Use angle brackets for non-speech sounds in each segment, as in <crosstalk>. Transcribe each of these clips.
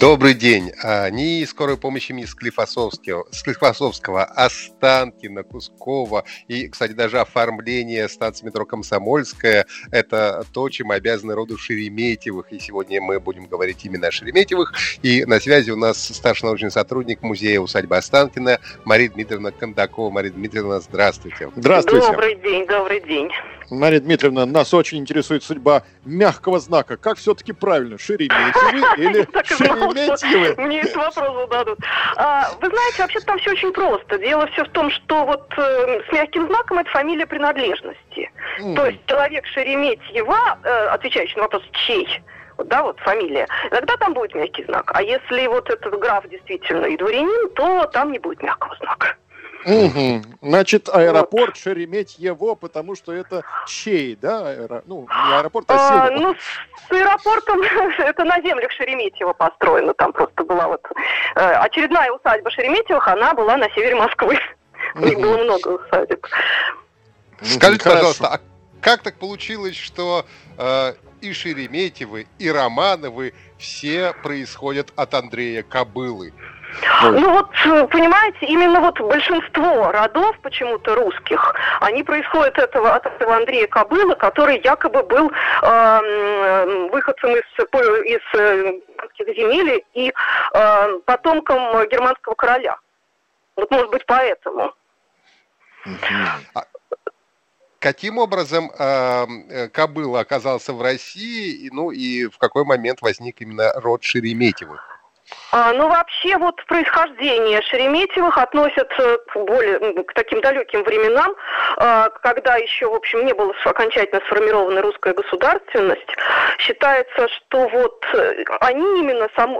Добрый день. А, НИИ скорой помощи имени Склифосовского, Склифосовского, Останкина, Кускова и, кстати, даже оформление станции метро Комсомольская – это то, чем обязаны роду Шереметьевых. И сегодня мы будем говорить именно о Шереметьевых. И на связи у нас старший научный сотрудник музея усадьбы Останкина Мария Дмитриевна Кондакова. Мария Дмитриевна, здравствуйте. Здравствуйте. Добрый день, добрый день. Мария Дмитриевна, нас очень интересует судьба мягкого знака. Как все-таки правильно, Шереметьевы или <laughs> Шереметьевы? Мне этот вопрос зададут. А, вы знаете, вообще там все очень просто. Дело все в том, что вот э, с мягким знаком это фамилия принадлежности. То есть человек Шереметьева, э, отвечающий на вопрос «чей?», да, вот фамилия, тогда там будет мягкий знак. А если вот этот граф действительно и дворянин, то там не будет мягкого знака. Угу. Значит, аэропорт вот. Шереметьево, потому что это чей, да? Аэро... Ну, не аэропорт, а. А, ну, с аэропортом <laughs> это на землях Шереметьево построено. Там просто была вот э, очередная усадьба Шереметьевых, она была на севере Москвы. <laughs> У них было много усадеб. Скажите, пожалуйста, а как так получилось, что э, и Шереметьевы, и Романовы все происходят от Андрея Кобылы? Ну вот, э, понимаете, именно вот большинство родов почему-то русских, они происходят этого, от этого Андрея Кобыла, который якобы был э, выходцем из, из э, земель и э, потомком германского короля. Вот может быть поэтому. А каким образом э, Кобыла оказался в России, ну и в какой момент возник именно род Шереметьевых? А, ну, вообще, вот происхождение Шереметьевых относят к более, к таким далеким временам, а, когда еще, в общем, не была окончательно сформирована русская государственность. Считается, что вот э, они именно, сам,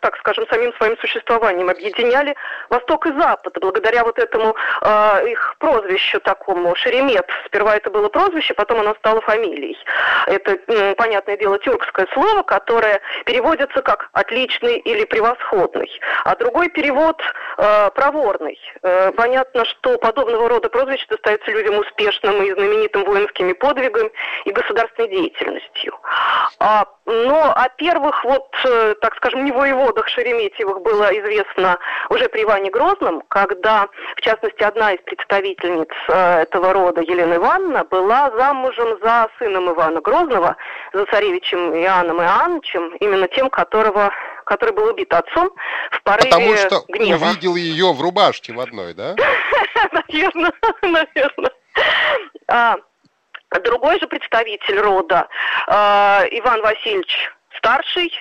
так скажем, самим своим существованием объединяли Восток и Запад, благодаря вот этому а, их прозвищу такому, Шеремет. Сперва это было прозвище, потом оно стало фамилией. Это, понятное дело, тюркское слово, которое переводится как «отличный или превосходный, а другой перевод э, проворный. Э, понятно, что подобного рода прозвища достается людям успешным и знаменитым воинскими подвигами и государственной деятельностью. А, но о первых, вот, э, так скажем, не воеводах Шереметьевых было известно уже при Иване Грозном, когда, в частности, одна из представительниц э, этого рода, Елена Ивановна, была замужем за сыном Ивана Грозного, за царевичем Иоанном Иоанновичем, именно тем, которого который был убит отцом в порыве Потому что гнева. увидел ее в рубашке в одной, да? <laughs> Наверное, наверное. <laughs> А, другой же представитель рода, а, Иван Васильевич Старший,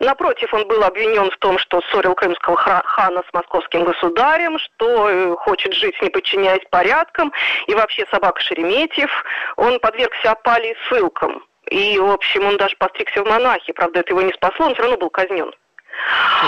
Напротив, он был обвинен в том, что ссорил крымского хана с московским государем, что э, хочет жить, не подчиняясь порядкам, и вообще собака Шереметьев. Он подвергся опале и ссылкам. И, в общем, он даже постригся в монахи. Правда, это его не спасло, он все равно был казнен.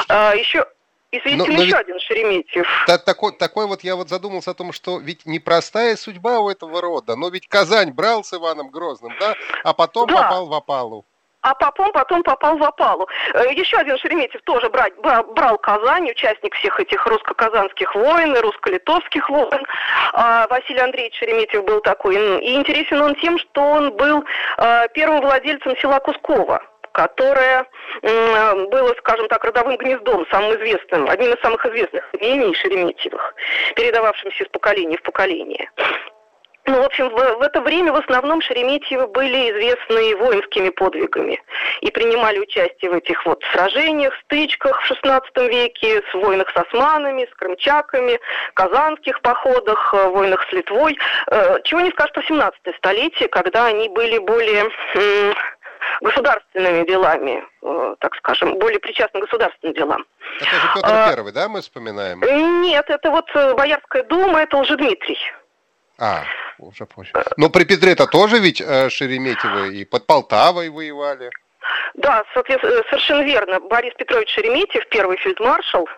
А, еще, Извините, но, но еще один Шереметьев. Та, такой, такой вот я вот задумался о том, что ведь непростая судьба у этого рода, но ведь Казань брал с Иваном Грозным, да, а потом да. попал в опалу а потом, потом попал в опалу. Э, еще один Шереметьев тоже брать, брал Казань, участник всех этих русско-казанских войн, русско-литовских войн. А Василий Андреевич Шереметьев был такой. И интересен он тем, что он был э, первым владельцем села Кускова которое было, скажем так, родовым гнездом, самым известным, одним из самых известных имений Шереметьевых, передававшимся из поколения в поколение. Ну, в общем, в, в это время в основном Шереметьевы были известны воинскими подвигами и принимали участие в этих вот сражениях, стычках в XVI веке, с войнах с османами, с крымчаками, казанских походах, э, войнах с Литвой. Э, чего не скажешь про 17 столетие, когда они были более государственными делами, э, так скажем, более причастны к государственным делам. Это же Петр а, Первый, да, мы вспоминаем? Нет, это вот Боярская дума, это Лжедмитрий. А, уже позже. Но при Петре-то тоже ведь э, Шереметьевы и под Полтавой воевали. Да, э, совершенно верно. Борис Петрович Шереметьев, первый фельдмаршал, э,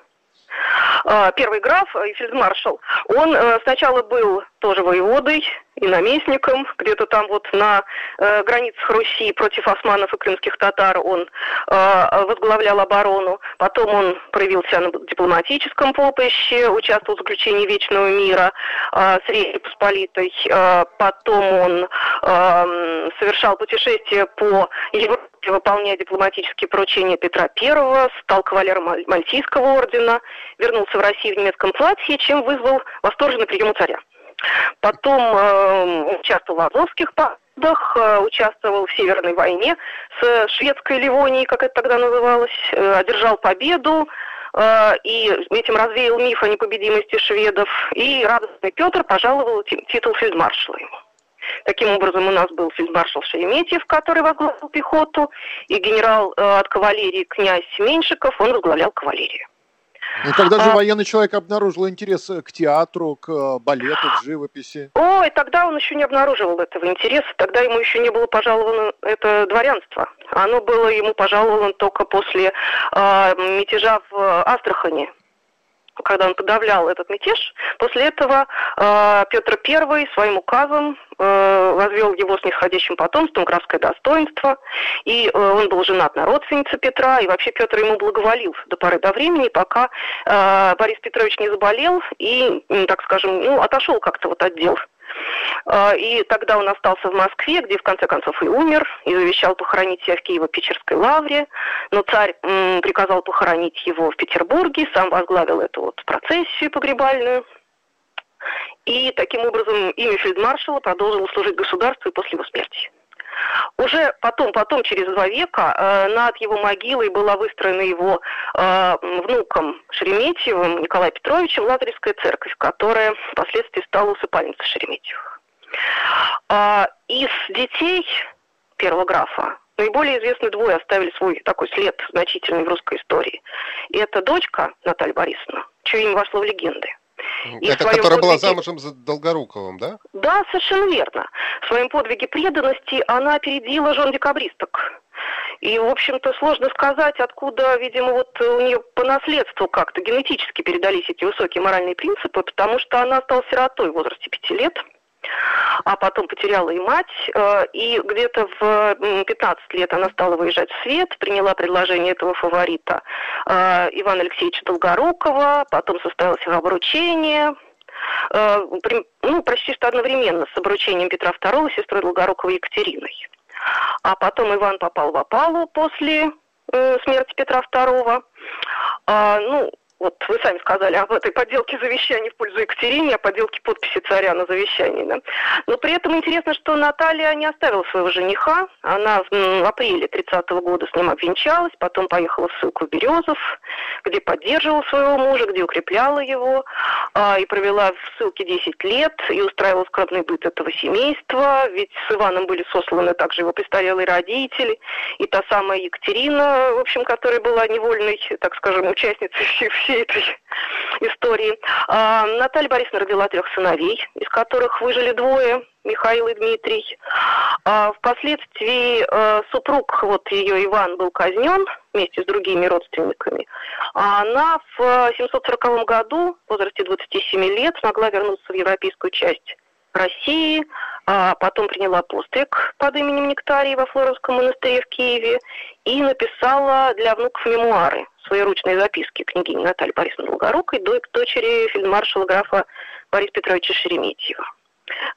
первый граф и фельдмаршал, он э, сначала был тоже воеводой и наместником, где-то там вот на э, границах Руси против османов и крымских татар он э, возглавлял оборону. Потом он проявил себя на дипломатическом поприще, участвовал в заключении Вечного мира э, с Речью Посполитой. Э, потом он э, совершал путешествие по Европе, выполняя дипломатические поручения Петра I, стал кавалером Мальтийского ордена, вернулся в Россию в немецком платье, чем вызвал восторженный прием у царя. Потом э, участвовал в Азовских походах, э, участвовал в Северной войне с шведской Ливонией, как это тогда называлось, э, одержал победу, э, и этим развеял миф о непобедимости шведов. И радостный Петр пожаловал титул фельдмаршала ему. Таким образом, у нас был фельдмаршал Шереметьев, который возглавил пехоту, и генерал э, от кавалерии князь Меньшиков, он возглавлял кавалерию. И когда же а... военный человек обнаружил интерес к театру, к э, балету, к живописи? Ой, тогда он еще не обнаруживал этого интереса, тогда ему еще не было пожаловано это дворянство. Оно было ему пожаловано только после э, мятежа в Астрахани когда он подавлял этот мятеж, после этого э, Петр I своим указом э, возвел его с нисходящим потомством графское достоинство, и э, он был женат на родственнице Петра, и вообще Петр ему благоволил до поры до времени, пока э, Борис Петрович не заболел и, так скажем, ну, отошел как-то вот от дел и тогда он остался в Москве, где в конце концов и умер, и завещал похоронить себя в Киево-Печерской лавре. Но царь приказал похоронить его в Петербурге, сам возглавил эту вот процессию погребальную. И таким образом имя фельдмаршала продолжило служить государству и после его смерти. Уже потом, потом, через два века, э, над его могилой была выстроена его э, внуком Шереметьевым Николаем Петровичем Лазаревская церковь, которая впоследствии стала усыпальницей Шереметьевых. Э, из детей первого графа наиболее известны двое оставили свой такой след значительный в русской истории. И это дочка Наталья Борисовна, чье имя вошло в легенды – и Это которая подвиге... была замужем за Долгоруковым, да? Да, совершенно верно. В своем подвиге преданности она опередила жен декабристок. И, в общем-то, сложно сказать, откуда, видимо, вот у нее по наследству как-то генетически передались эти высокие моральные принципы, потому что она стала сиротой в возрасте пяти лет – а потом потеряла и мать, э, и где-то в 15 лет она стала выезжать в свет, приняла предложение этого фаворита э, Ивана Алексеевича Долгорукова, потом состоялось его обручение, э, ну, почти что одновременно с обручением Петра II сестрой Долгорукова Екатериной. А потом Иван попал в опалу после смерти Петра II. А, ну, вот вы сами сказали об этой подделке завещания в пользу Екатерине, о подделке подписи царя на завещании. Да? Но при этом интересно, что Наталья не оставила своего жениха. Она в апреле 30-го года с ним обвенчалась, потом поехала в ссылку в Березов, где поддерживала своего мужа, где укрепляла его, а, и провела в ссылке 10 лет, и устраивала скромный быт этого семейства, ведь с Иваном были сосланы также его престарелые родители, и та самая Екатерина, в общем, которая была невольной, так скажем, участницей всей этой истории. А, Наталья Борисовна родила трех сыновей, из которых выжили двое, Михаил и Дмитрий. А, впоследствии а, супруг, вот ее Иван, был казнен вместе с другими родственниками. А она в 740 году, в возрасте 27 лет, смогла вернуться в европейскую часть России, а потом приняла постриг под именем Нектарии во Флоровском монастыре в Киеве и написала для внуков мемуары, свои ручные записки княгини Натальи Борисовны Долгорукой, дочери фельдмаршала графа Бориса Петровича Шереметьева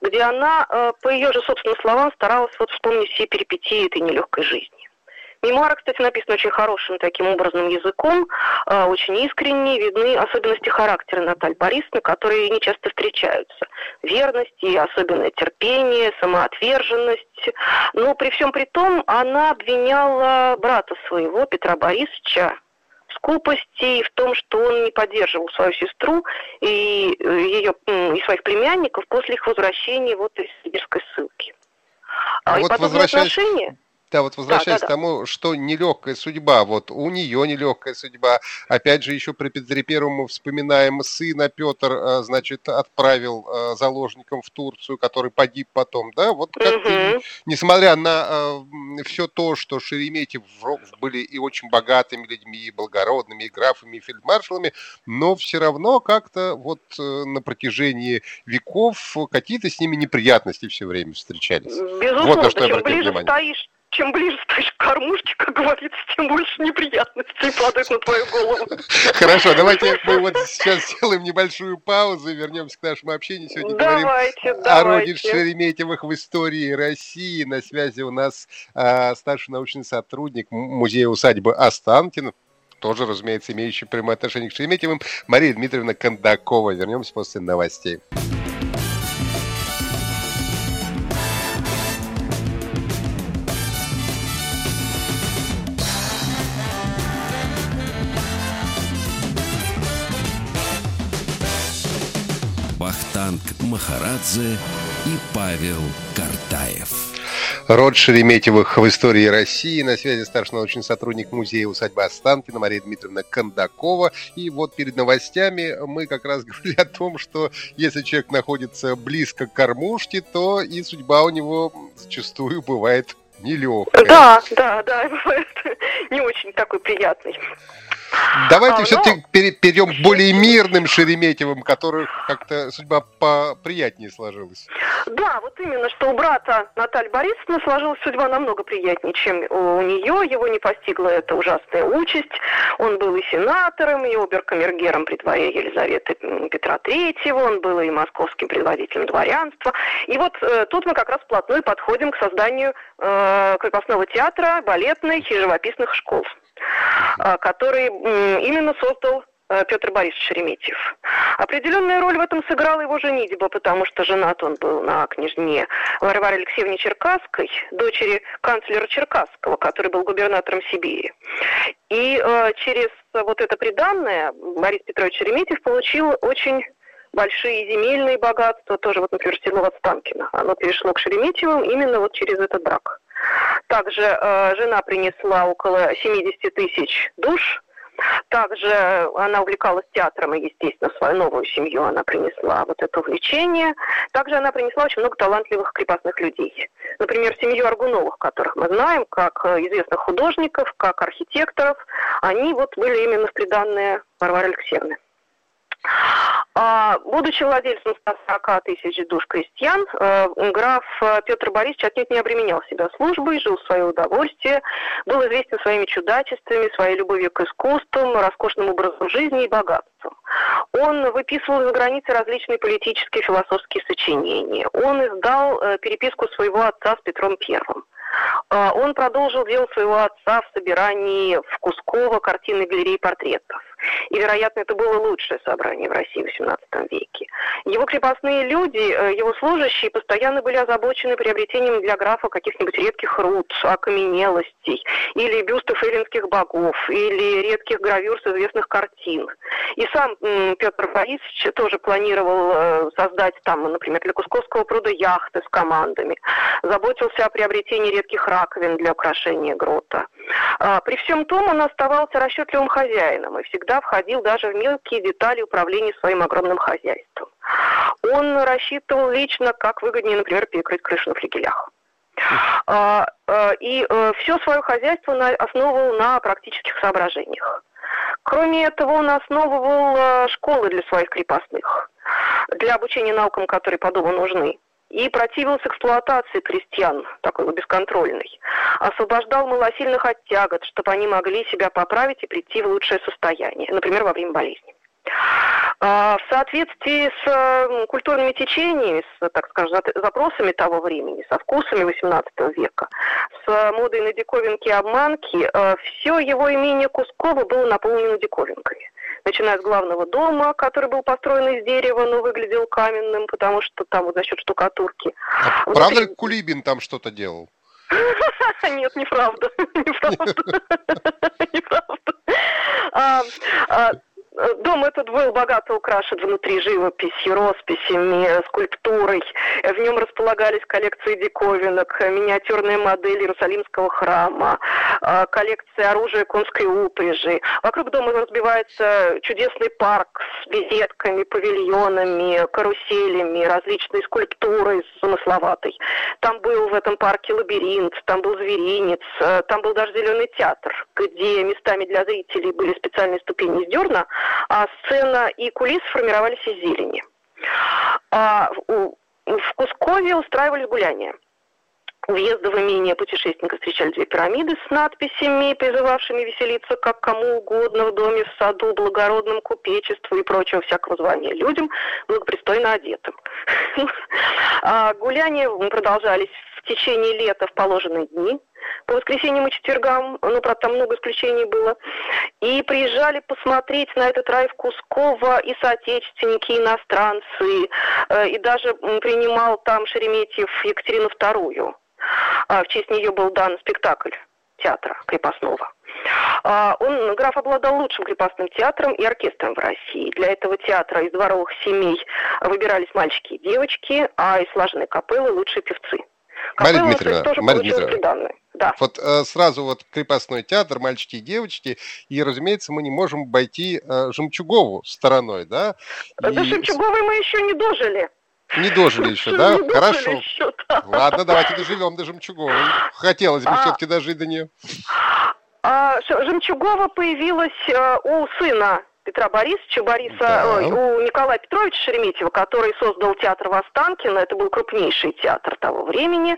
где она, э, по ее же собственным словам, старалась вот вспомнить все перипетии этой нелегкой жизни. Мемуары, кстати, написаны очень хорошим таким образным языком, э, очень искренне, видны особенности характера Натальи Борисовны, которые не часто встречаются. Верность и особенное терпение, самоотверженность. Но при всем при том она обвиняла брата своего, Петра Борисовича, скупости и в том, что он не поддерживал свою сестру и э, ее и своих племянников после их возвращения вот из сибирской ссылки. А, а и вот подобное отношение Да, вот возвращаясь да, да, к тому, что нелегкая судьба, вот у нее нелегкая судьба. Опять же, еще при Петре Первому вспоминаем сына Петр, э, значит, отправил э, заложником в Турцию, который погиб потом, да? Вот как угу. несмотря на э, все то, что Шереметьев были и очень богатыми людьми, и благородными, и графами, и фельдмаршалами, но все равно как-то вот на протяжении веков какие-то с ними неприятности все время встречались. Безусловно, вот на что я ближе внимание. стоишь чем ближе стоишь к кормушке, как говорится, тем больше неприятностей падает на твою голову. Хорошо, давайте мы <laughs> вот сейчас сделаем небольшую паузу и вернемся к нашему общению. Сегодня давайте, говорим давайте. о роде Шереметьевых в истории России. На связи у нас э, старший научный сотрудник музея усадьбы Останкино, тоже, разумеется, имеющий прямое отношение к Шереметьевым, Мария Дмитриевна Кондакова. Вернемся после новостей. Махарадзе и Павел Картаев. Род Шереметьевых в истории России. На связи старший научный сотрудник музея усадьбы Останкина Мария Дмитриевна Кондакова. И вот перед новостями мы как раз <laughs> говорили о том, что если человек находится близко к кормушке, то и судьба у него зачастую бывает нелегкая. Да, да, да, <laughs> бывает не очень такой приятный. Давайте а, все-таки но... перейдем к более мирным Шереметьевым, которых как-то судьба поприятнее сложилась. Да, вот именно, что у брата Натальи Борисовны сложилась судьба намного приятнее, чем у нее. Его не постигла эта ужасная участь. Он был и сенатором, и оберкамергером при дворе Елизаветы Петра Третьего, он был и московским предводителем дворянства. И вот э, тут мы как раз вплотную подходим к созданию э, крепостного театра, балетной и живописных школ. А, который именно создал э, Петр Борисович Шереметьев. Определенную роль в этом сыграла его женитьба, потому что женат он был на княжне Варваре Алексеевне Черкасской, дочери канцлера Черкасского, который был губернатором Сибири. И э, через вот это приданное Борис Петрович Шереметьев получил очень большие земельные богатства, тоже вот, например, село Отстанкино. Оно перешло к Шереметьевым именно вот через этот брак. Также э, жена принесла около 70 тысяч душ. Также она увлекалась театром и, естественно, свою новую семью она принесла вот это увлечение. Также она принесла очень много талантливых крепостных людей. Например, семью Аргуновых, которых мы знаем, как известных художников, как архитекторов. Они вот были именно в приданные Варвары Алексеевны. А, будучи владельцем 140 тысяч душ крестьян, э, граф Петр Борисович отнюдь не обременял себя службой, жил в свое удовольствие, был известен своими чудачествами, своей любовью к искусству, роскошным образом жизни и богатством. Он выписывал за границей различные политические и философские сочинения. Он издал э, переписку своего отца с Петром Первым. Он продолжил дело своего отца в собирании в Кусково картины галереи портретов. И, вероятно, это было лучшее собрание в России в XVIII веке. Его крепостные люди, э, его служащие постоянно были озабочены приобретением для графа каких-нибудь редких руд, окаменелостей, или бюстов эллинских богов, или редких гравюр с известных картин. И сам Петр Борисович тоже планировал э, создать там, например, для Кусковского пруда яхты с командами, заботился о приобретении редких раковин для украшения грота. А, при всем том он оставался расчетливым хозяином и всегда входил даже в мелкие детали управления своим огромным хозяйством. Он рассчитывал лично, как выгоднее, например, перекрыть крышу на флигелях. А, а, и э, все свое хозяйство основывал на практических соображениях. Кроме этого, он основывал э, школы для своих крепостных, для обучения наукам, которые по дому нужны и противился эксплуатации крестьян, такой вот бесконтрольной. Освобождал малосильных от тягот, чтобы они могли себя поправить и прийти в лучшее состояние, например, во время болезни. А, в соответствии с культурными течениями, с, так скажем, запросами того времени, со вкусами XVIII века, с модой на диковинки и обманки, э, все его имение Кускова было наполнено диковинками начиная с главного дома, который был построен из дерева, но выглядел каменным, потому что там вот за счет штукатурки. А Внутри... Правда ли Кулибин там что-то делал? <laughs> Нет, неправда. <laughs> Неправда. <laughs> Неправда. Дом этот был богато украшен внутри живописью, росписями, скульптурой. В нем располагались коллекции диковинок, миниатюрные модели Иерусалимского храма, а, коллекции оружия конской упряжи. Вокруг дома разбивается чудесный парк с безетками, павильонами, каруселями, различной скульптурой замысловатой. Там был в этом парке лабиринт, там был зверинец, там был даже зеленый театр, где местами для зрителей были специальные ступени из дерна, а сцена и кулис формировались из зелени. А в Кускове устраивались гуляния. У въезда в имение путешественника встречали две пирамиды с надписями, призывавшими веселиться как кому угодно в доме, в саду, благородном купечеству и прочего всякого звания людям, благопристойно одетым. <laughs> А гуляния продолжались в течение лета в положенные дни по воскресеньям и четвергам, ну, правда, там много исключений было, и приезжали посмотреть на этот рай в Кусково и соотечественники, и иностранцы, э, и даже принимал там Шереметьев Екатерину II. А, в честь нее был дан спектакль театра крепостного. А, он, граф обладал лучшим крепостным театром и оркестром в России. Для этого театра из дворовых семей выбирались мальчики и девочки, а из слаженной капеллы лучшие певцы. Мария Дмитриевна, Мария Дмитриевна, да. вот э, сразу вот крепостной театр, мальчики и девочки, и, разумеется, мы не можем обойти э, Жемчугову стороной, да? И... До Жемчуговой мы еще не дожили. Не дожили еще, да? <laughs> Хорошо. Ладно, давайте доживем до Жемчуговой. Хотелось бы а... все-таки дожить до нее. А, Жемчугова появилась э, у сына Петра Борисовича, Бориса, да. ой, у Николая Петровича Шереметьева, который создал театр Востанкина. Это был крупнейший театр того времени.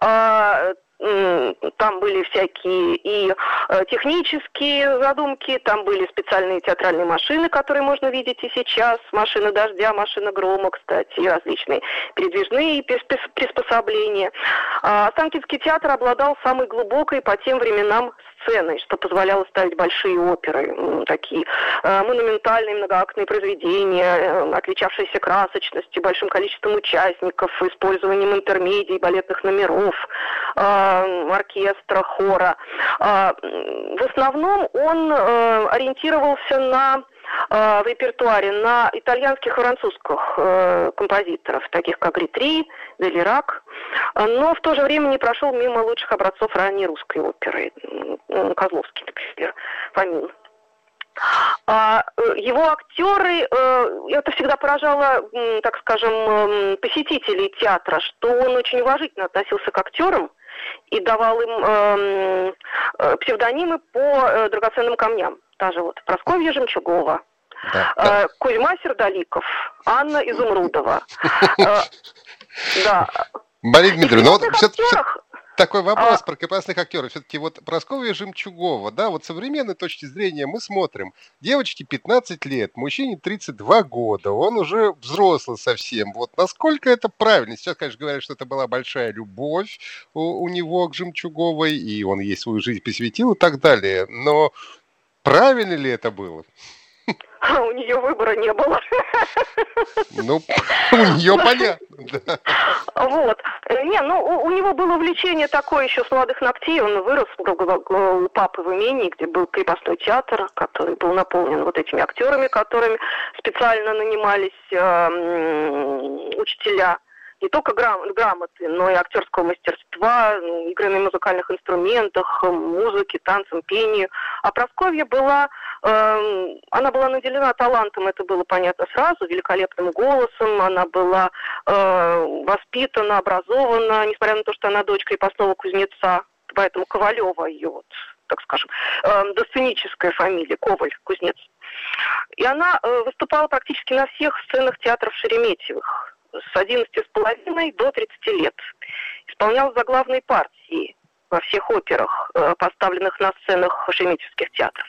А, там были всякие и э, технические задумки, там были специальные театральные машины, которые можно видеть и сейчас, машины дождя, машина грома, кстати, и различные передвижные приспособления. А Останкинский театр обладал самой глубокой по тем временам сценой, что позволяло ставить большие оперы, такие э, монументальные многоактные произведения, э, отличавшиеся красочностью, большим количеством участников, использованием интермедий, балетных номеров, э, оркестра, хора. В основном он ориентировался на в репертуаре на итальянских и французских э, композиторов, таких как Ритри, Делирак, но в то же время не прошел мимо лучших образцов ранней русской оперы. Козловский, например, Фомин. А его актеры, э, это всегда поражало, так скажем, посетителей театра, что он очень уважительно относился к актерам и давал им эм, э, псевдонимы по драгоценным камням даже вот Просковья Жемчугова, да, э, да. Кузьма Сердоликов, Анна Изумрудова. Э, да. Мария Дмитриевна, ну вот такой вопрос а... про крепостных актеров. Все-таки вот Прасковья Жемчугова, да, вот современной точки зрения мы смотрим. Девочке 15 лет, мужчине 32 года, он уже взрослый совсем. Вот насколько это правильно? Сейчас, конечно, говорят, что это была большая любовь у, у него к Жемчуговой, и он ей свою жизнь посвятил и так далее. Но Правильно ли это было? А у нее выбора не было. Ну, у нее понятно. Вот. Не, ну, у, него было увлечение такое еще с молодых ногтей. Он вырос у папы в имении, где был крепостной театр, который был наполнен вот этими актерами, которыми специально нанимались э, учителя не только грам- грамоты, но и актерского мастерства, игры на музыкальных инструментах, музыке, танцам, пению. А Просковья была, э, она была наделена талантом, это было понятно сразу, великолепным голосом, она была э, воспитана, образована, несмотря на то, что она дочь крепостного кузнеца, поэтому Ковалева ее вот так скажем, э, досценическая фамилия, Коваль, кузнец. И она э, выступала практически на всех сценах театров Шереметьевых с 11,5 до 30 лет. Исполнял заглавные партии во всех операх, э, поставленных на сценах шеметьевских театров.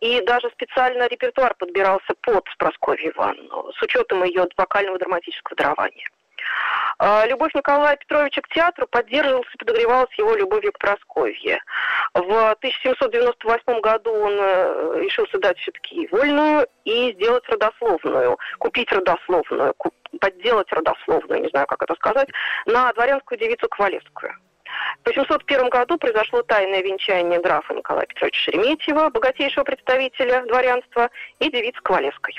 И даже специально репертуар подбирался под Прасковью Ивановну, с учетом ее вокального драматического дарования. А, любовь Николая Петровича к театру поддерживалась и подогревалась его любовью к Просковье. В 1798 году он э, решился дать все-таки вольную и сделать родословную, купить родословную, подделать родословную, не знаю, как это сказать, на дворянскую девицу Ковалевскую. В 801 году произошло тайное венчание графа Николая Петровича Шереметьева, богатейшего представителя дворянства, и девицы Ковалевской.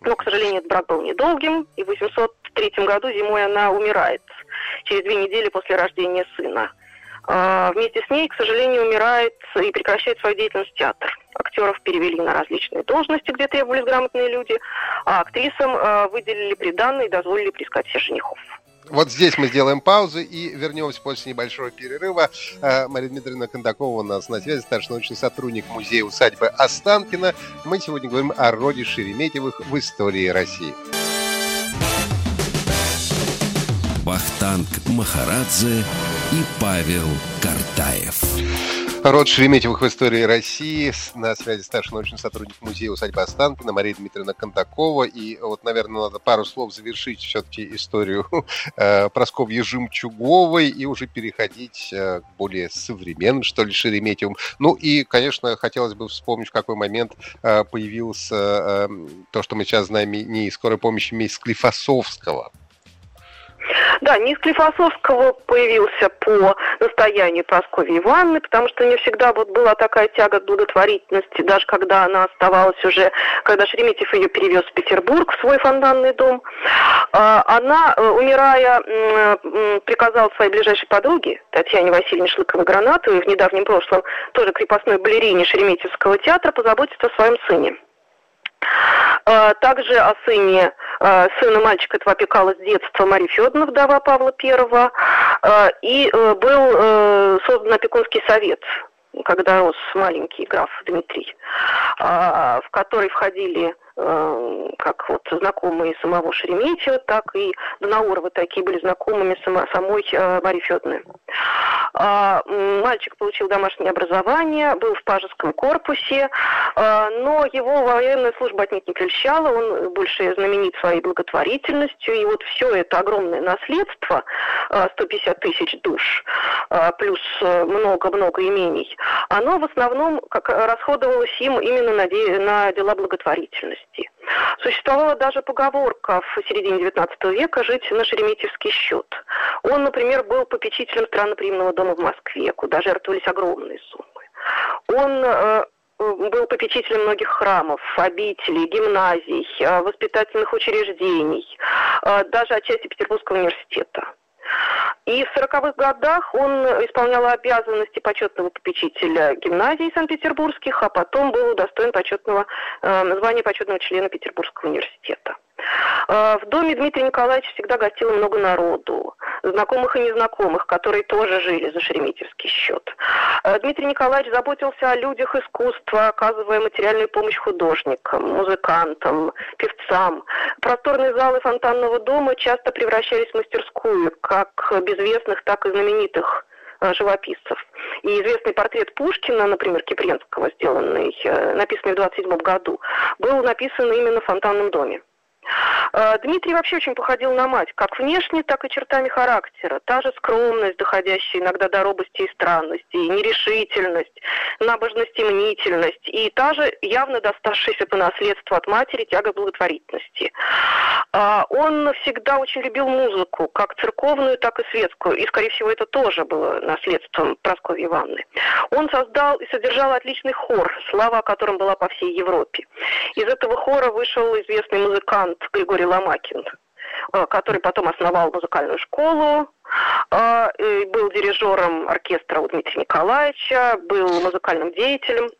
Но, к сожалению, этот брак был недолгим, и в 803 году зимой она умирает через две недели после рождения сына. А, вместе с ней, к сожалению, умирает и прекращает свою деятельность театр. Актеров перевели на различные должности, где требовались грамотные люди, а актрисам а, выделили приданные и дозволили приискать все женихов. Вот здесь мы сделаем паузу и вернемся после небольшого перерыва. А, Мария Дмитриевна Кондакова у нас на связи, старший научный сотрудник музея усадьбы Останкина. Мы сегодня говорим о роде Шереметьевых в истории России. Вахтанг Махарадзе Павел Картаев. Род Шереметьевых в истории России. На связи старший научный сотрудник музея усадьбы Останкина Мария Дмитриевна Кондакова. И вот, наверное, надо пару слов завершить все-таки историю <laughs> э, Просковьи Жемчуговой и уже переходить э, к более современным, что ли, Шереметьевым. Ну и, конечно, хотелось бы вспомнить, в какой момент э, появился э, то, что мы сейчас знаем не скорой помощи мисс Склифосовского. Да, низ Клифосовского появился по настоянию Прасковьи Ивановны, потому что у нее всегда вот была такая тяга к благотворительности, даже когда она оставалась уже, когда Шереметьев ее перевез в Петербург, в свой фонтанный дом. А, она, э, умирая, приказала своей ближайшей подруге, Татьяне Васильевне Шлыковой-Гранатовой, в недавнем прошлом тоже крепостной балерине Шереметьевского театра, позаботиться о своем сыне. А, также о сыне, а, сына мальчика этого опекала с детства Мария Федоровна, вдова Павла I, а, и э, был э, создан опекунский совет когда рос маленький граф Дмитрий, в который входили как вот знакомые самого Шереметьева, так и Донаурова такие были знакомыми само, самой э, Марии Федоровны. А, мальчик получил домашнее образование, был в пажеском корпусе, а, но его военная служба отнюдь не прельщала, он больше знаменит своей благотворительностью, и вот все это огромное наследство, 150 тысяч душ, плюс много-много имений, оно в основном как расходовалось им именно на, де, на дела благотворительности власти. Существовала даже поговорка в середине XIX века «жить на шереметьевский счет». Он, например, был попечителем странноприимного дома в Москве, куда жертвовались огромные суммы. Он э, был попечителем многих храмов, обителей, гимназий, э, воспитательных учреждений, э, даже отчасти Петербургского университета. И в 40-х годах он исполнял обязанности почетного попечителя гимназии Санкт-Петербургских, а потом был удостоен почетного, э, звания почетного члена Петербургского университета. Э, в доме Дмитрия Николаевича всегда гостило много народу, знакомых и незнакомых, которые тоже жили за шереметьевский счет. Э, Дмитрий Николаевич заботился о людях искусства, оказывая материальную помощь художникам, музыкантам, певцам. Просторные залы фонтанного дома часто превращались в мастерскую, как безвестных, так и знаменитых э, живописцев. И известный портрет Пушкина, например, Кипренского, сделанный, написанный в 27 году, был написан именно в фонтанном доме. Э, Дмитрий вообще очень походил на мать, как внешне, так и чертами характера. Та же скромность, доходящая иногда до робости и странности, и нерешительность, набожность и мнительность, и та же явно доставшаяся по наследству от матери тяга благотворительности. А, он всегда очень любил музыку, как церковную, так и светскую, и, скорее всего, это тоже было наследством Прасковьи Ивановны. Он создал и содержал отличный хор, слава о котором была по всей Европе. Из этого хора вышел известный музыкант музыкант Григорий Ломакин, э, который потом основал музыкальную школу, э, был дирижером оркестра у Дмитрия Николаевича, был музыкальным деятелем.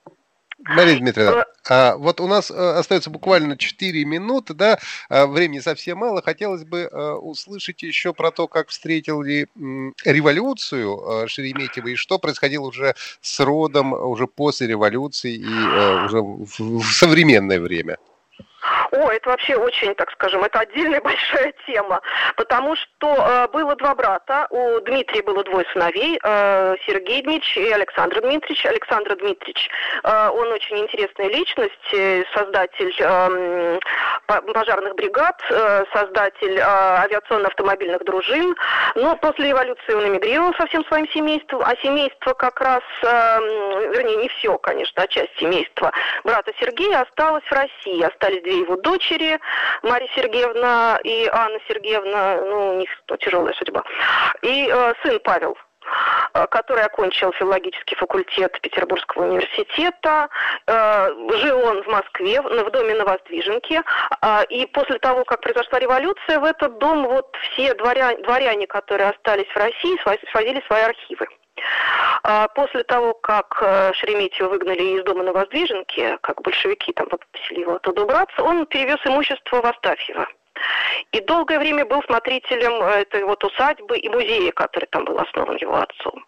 Мария Дмитриевна, э, а вот у нас остается буквально 4 минуты, да, времени совсем мало. Хотелось бы услышать еще про то, как встретили революцию Шереметьева и что происходило уже с родом уже после революции и уже в современное время. О, это вообще очень, так скажем, это отдельная <laughs> большая тема, потому что э, было два брата, у Дмитрия было двое сыновей, э, Сергей Дмитриевич и Александр Дмитриевич. Александр Дмитриевич, э, он очень интересная личность, э, создатель э, пожарных бригад, э, создатель э, авиационно-автомобильных дружин, но после революции он эмигрировал со всем своим семейством, а семейство как раз, э, вернее, не все, конечно, а часть семейства брата Сергея осталось в России, остались две его дочери, Мария Сергеевна и Анна Сергеевна, ну, у них тяжелая судьба, и э, сын Павел. э, который окончил филологический факультет Петербургского университета. Э, жил он в Москве, в доме на Воздвиженке. И после того, как произошла революция, в этот дом вот все дворяне, дворяне которые остались в России, сводили свои архивы. После того, как Шереметьева выгнали из дома на Воздвиженке, как большевики там попросили его оттуда убраться, он перевез имущество в Астафьево. И долгое время был смотрителем э, этой вот усадьбы и музея, который там был основан его отцом.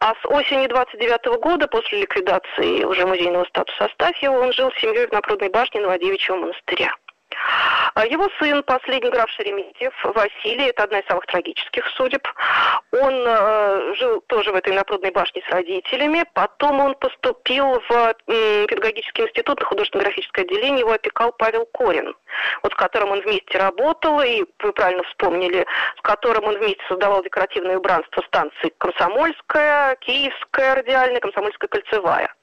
А с осени 29 -го года, после ликвидации уже музейного статуса Астафьева, он жил с семьей в Напрудной башне Новодевичьего монастыря. А его сын, последний граф Шереметьев, Василий, это одна из самых трагических судеб. Он э, жил тоже в этой напрудной башне с родителями. Потом он поступил в э, педагогический институт на художественно-графическое отделение. Его опекал Павел Корин, вот с которым он вместе работал, и вы правильно вспомнили, с которым он вместе создавал декоративное убранство станции Комсомольская, Киевская радиальная, Комсомольская кольцевая.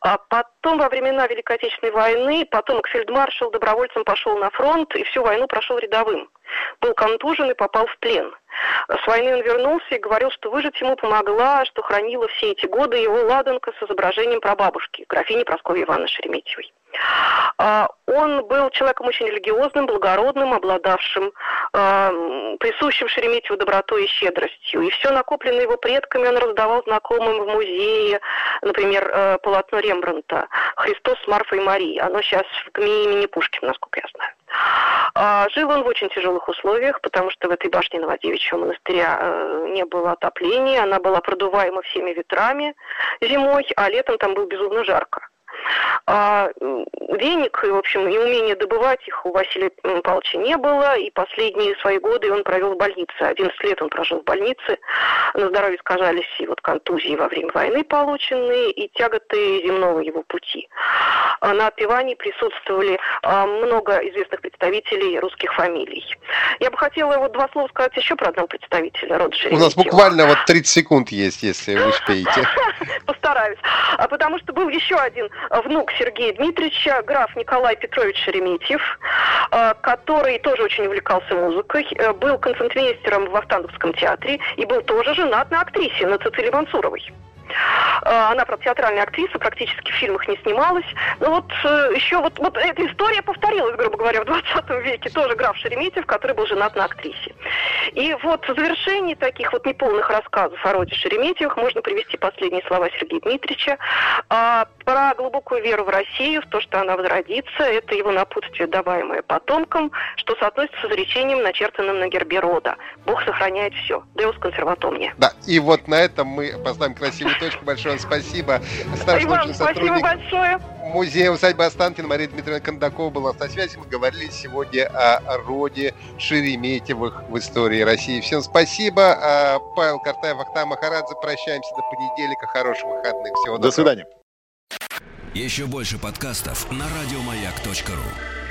А потом, во времена Великой Отечественной войны, потом фельдмаршал добровольцем пошел на фронт и всю войну прошел рядовым. Был контужен и попал в плен. С войны он вернулся и говорил, что выжить ему помогла, что хранила все эти годы его ладанка с изображением прабабушки, графини Прасковьи Ивановны Шереметьевой. А, он был человеком очень религиозным, благородным, обладавшим э, присущим Шереметьеву добротой и щедростью. И все накопленное его предками он раздавал знакомым в музее, например, э, полотно Рембранта «Христос с Марфой и Марией». Оно сейчас в ГМИ имени Пушкина, насколько я знаю. А, жил он в очень тяжелых условиях, потому что в этой башне Новодевичьего монастыря э, не было отопления, она была продуваема всеми ветрами зимой, а летом там было безумно жарко. А денег и, в общем, и умения добывать их у Василия Павловича не было, и последние свои годы он провел в больнице. 11 лет он прожил в больнице. На здоровье сказались и вот контузии во время войны полученные, и тяготы земного его пути. А на отпевании присутствовали а, много известных представителей русских фамилий. Я бы хотела вот два слова сказать еще про одного представителя рода У нас буквально вот 30 секунд есть, если вы успеете. <laughs> Постараюсь. А потому что был еще один внук Сергея Дмитриевича, граф Николай Петрович Шереметьев, э, который тоже очень увлекался музыкой, э, был концертмейстером в Вахтанговском театре и был тоже женат на актрисе, на Цицилии Мансуровой. Э, она, правда, театральная актриса, практически в фильмах не снималась. Но вот э, еще вот, вот эта история повторилась, грубо говоря, в 20 веке. Тоже граф Шереметьев, который был женат на актрисе. И вот в завершении таких вот неполных рассказов о роде Шереметьевых можно привести последние слова Сергея Дмитриевича а, про глубокую веру в Россию, в то, что она возродится. Это его напутствие, даваемое потомкам, что соотносится с изречением, начертанным на гербе рода. Бог сохраняет все. Деус консерватомния. Да, и вот на этом мы поставим красивую точку. Большое вам спасибо. Старший научный сотрудник большое. Музея усадьбы Останкина Мария Дмитриевна Кондакова была на связи. Мы говорили сегодня о роде Шереметьевых в истории России. Всем спасибо. А, Павел Картаев, Ахтам Махарадзе. Прощаемся до понедельника. Хороших выходных. Всего доброго. До свидания. Еще больше подкастов на радиомаяк.ру